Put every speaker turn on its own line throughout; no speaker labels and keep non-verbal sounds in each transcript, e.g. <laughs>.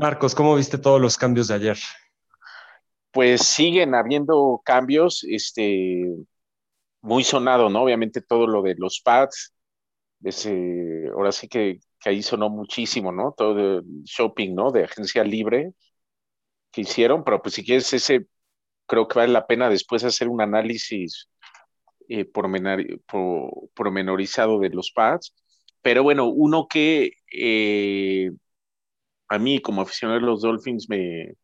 Marcos, ¿cómo viste todos los cambios de ayer?
Pues siguen habiendo cambios, este, muy sonado, ¿no? Obviamente todo lo de los pads, ahora sí que, que ahí sonó muchísimo, ¿no? Todo el shopping, ¿no? De agencia libre que hicieron, pero pues si quieres ese, creo que vale la pena después hacer un análisis eh, pormenorizado de los pads. Pero bueno, uno que eh, a mí como aficionado de los Dolphins me,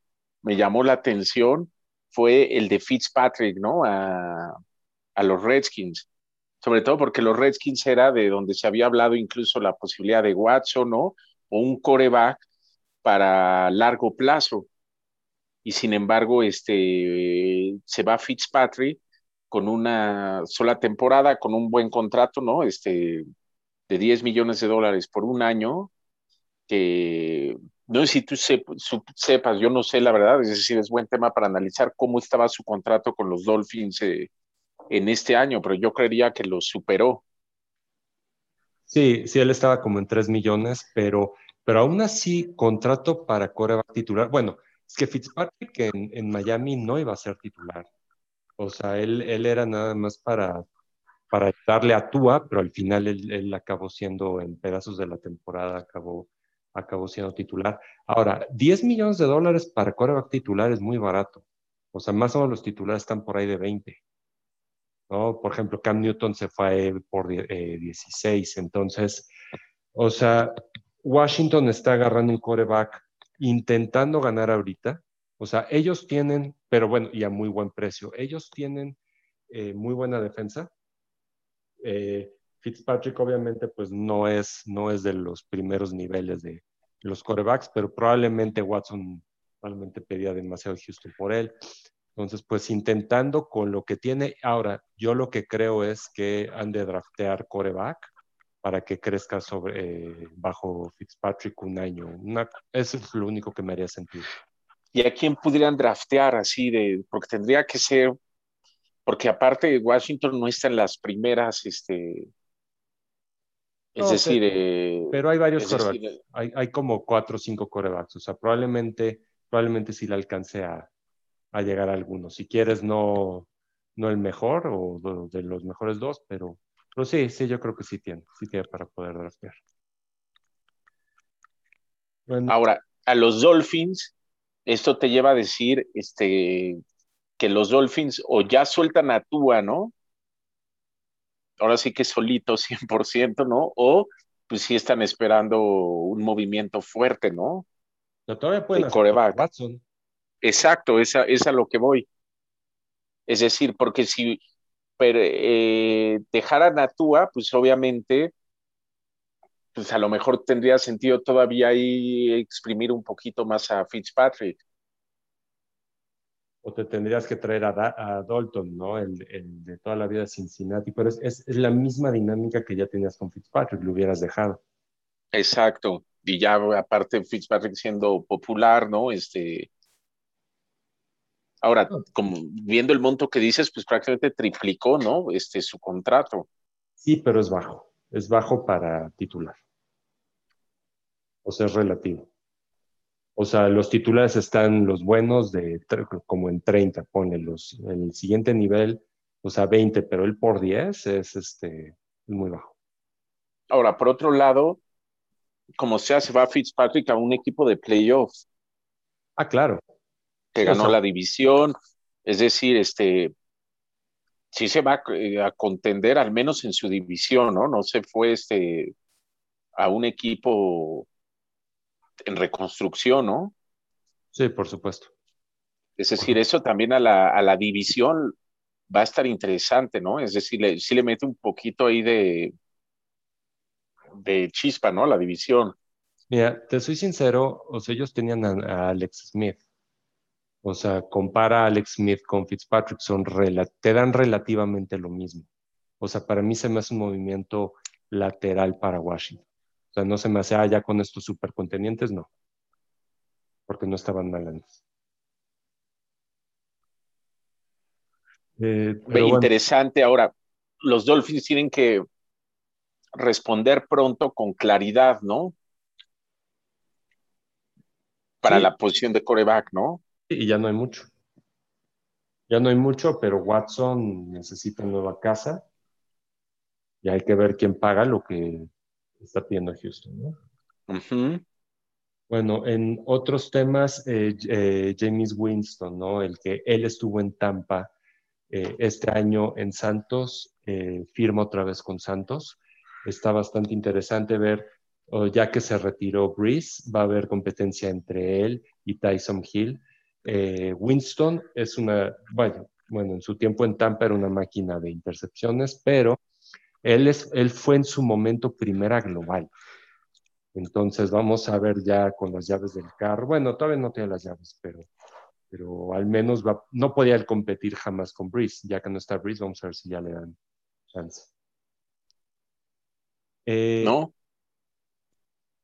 me llamó la atención fue el de Fitzpatrick, ¿no? A, a los Redskins sobre todo porque los Redskins era de donde se había hablado incluso la posibilidad de Watson, ¿no? O un coreback para largo plazo. Y sin embargo, este, se va Fitzpatrick con una sola temporada, con un buen contrato, ¿no? Este, de 10 millones de dólares por un año, que no sé si tú sepas, yo no sé la verdad, es decir, es buen tema para analizar cómo estaba su contrato con los Dolphins eh, en este año, pero yo creería que lo superó.
Sí, sí, él estaba como en 3 millones, pero, pero aún así, contrato para coreback titular. Bueno, es que Fitzpatrick en, en, Miami no iba a ser titular. O sea, él, él era nada más para, para darle a Tua, pero al final él, él, acabó siendo, en pedazos de la temporada, acabó, acabó siendo titular. Ahora, 10 millones de dólares para coreback titular es muy barato. O sea, más o menos los titulares están por ahí de 20. ¿no? Por ejemplo, Cam Newton se fue por 16, eh, entonces, o sea, Washington está agarrando un coreback intentando ganar ahorita, o sea, ellos tienen, pero bueno, y a muy buen precio, ellos tienen eh, muy buena defensa. Eh, Fitzpatrick obviamente pues no es, no es de los primeros niveles de los corebacks, pero probablemente Watson probablemente pedía demasiado Houston por él. Entonces, pues intentando con lo que tiene. Ahora, yo lo que creo es que han de draftear coreback para que crezca sobre, eh, bajo Fitzpatrick un año. Una, eso es lo único que me haría sentido.
¿Y a quién pudieran draftear así de, porque tendría que ser, porque aparte Washington no está en las primeras, este, es decir,
pero, eh, pero, hay varios corebacks, hay, hay, como cuatro o cinco corebacks, o sea, probablemente, probablemente sí le alcance a, a llegar a algunos. Si quieres, no, no el mejor o de, los mejores dos, pero, pero sí, sí, yo creo que sí tiene, sí tiene para poder draftear.
Ahora, a los Dolphins, esto te lleva a decir este, que los Dolphins o ya sueltan a Tua, ¿no? Ahora sí que solito <laughs> 100%, ¿no? O pues sí están esperando un movimiento fuerte, ¿no?
No, todavía pueden
Watson. Exacto, esa es a lo que voy. Es decir, porque si eh, dejaran a Tua, pues obviamente, pues a lo mejor tendría sentido todavía ahí exprimir un poquito más a Fitzpatrick.
O te tendrías que traer a, Dalton, ¿no? El, de toda la vida de Cincinnati, pero es, es, la misma dinámica que ya tenías con Fitzpatrick, lo hubieras dejado.
Exacto, y ya aparte Fitzpatrick siendo popular, ¿no? Este, Ahora, como viendo el monto que dices, pues prácticamente triplicó, ¿no? Este, su contrato.
Sí, pero es bajo. Es bajo para titular. O sea, es relativo. O sea, los titulares están los buenos de como en 30, pone los, el siguiente nivel, o sea, 20, pero el por 10 es este, muy bajo.
Ahora, por otro lado, como sea, se va Fitzpatrick a un equipo de playoffs.
Ah, claro
que ganó la división, es decir, este, sí se va eh, a contender al menos en su división, ¿no? No se fue este, a un equipo en reconstrucción, ¿no?
Sí, por supuesto.
Es decir, eso también a la, a la división va a estar interesante, ¿no? Es decir, le, sí le mete un poquito ahí de, de chispa, ¿no? La división.
Mira, te soy sincero, o sea, ellos tenían a Alex Smith, o sea, compara a Alex Smith con Fitzpatrick, son te dan relativamente lo mismo. O sea, para mí se me hace un movimiento lateral para Washington. O sea, no se me hace, ah, ya con estos supercontenientes, no. Porque no estaban mal antes.
Eh, interesante. Ahora, los Dolphins tienen que responder pronto con claridad, ¿no? para la posición de coreback, ¿no?
Y ya no hay mucho. Ya no hay mucho, pero Watson necesita nueva casa y hay que ver quién paga lo que está pidiendo Houston, ¿no? Bueno, en otros temas, eh, eh, James Winston, ¿no? El que él estuvo en Tampa eh, este año en Santos, firma otra vez con Santos. Está bastante interesante ver, ya que se retiró Breeze, va a haber competencia entre él y Tyson Hill. Winston es una, bueno, bueno, en su tiempo en Tampa era una máquina de intercepciones, pero él, es, él fue en su momento primera global. Entonces vamos a ver ya con las llaves del carro. Bueno, todavía no tiene las llaves, pero, pero al menos va, no podía competir jamás con Breeze. Ya que no está Breeze, vamos a ver si ya le dan chance.
Eh, ¿No?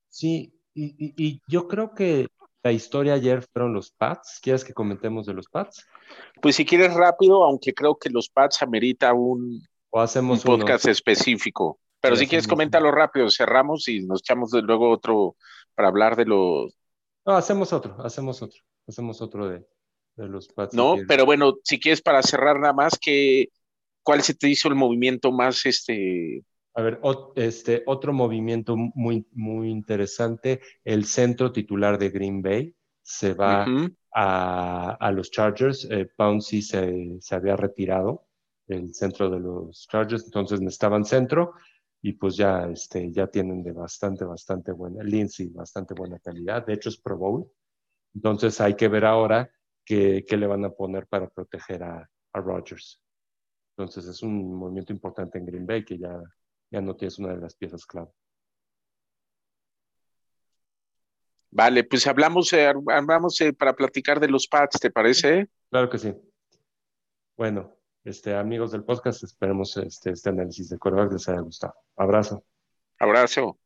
Sí, y, yo creo que la historia ayer fueron los Pats. ¿Quieres que comentemos de los Pats?
Pues si quieres rápido, aunque creo que los Pats amerita un,
o hacemos
un podcast específico. Pero si quieres, coméntalo rápido, cerramos y nos echamos de luego otro para hablar de los.
No, hacemos otro, hacemos otro, hacemos otro de, los Pats.
No, pero bueno, si quieres para cerrar nada más, que, ¿cuál se te hizo el movimiento más este?
A ver, este, otro movimiento muy, muy interesante, el centro titular de Green Bay se va a, los Chargers, eh, Pouncy se, se había retirado del centro de los Chargers, entonces necesitaban centro y pues ya, este, ya tienen de bastante, bastante buena, Lindsay, bastante buena calidad. De hecho, es Pro Bowl. Entonces hay que ver ahora qué, qué le van a poner para proteger a, a Rodgers. Entonces es un movimiento importante en Green Bay que ya, ya no tienes una de las piezas clave.
Vale, pues hablamos, eh, hablamos eh, para platicar de los pads, ¿te parece?
Claro que sí. Bueno, este, amigos del podcast, esperemos este, este análisis de coreback les haya gustado. Abrazo.
Abrazo.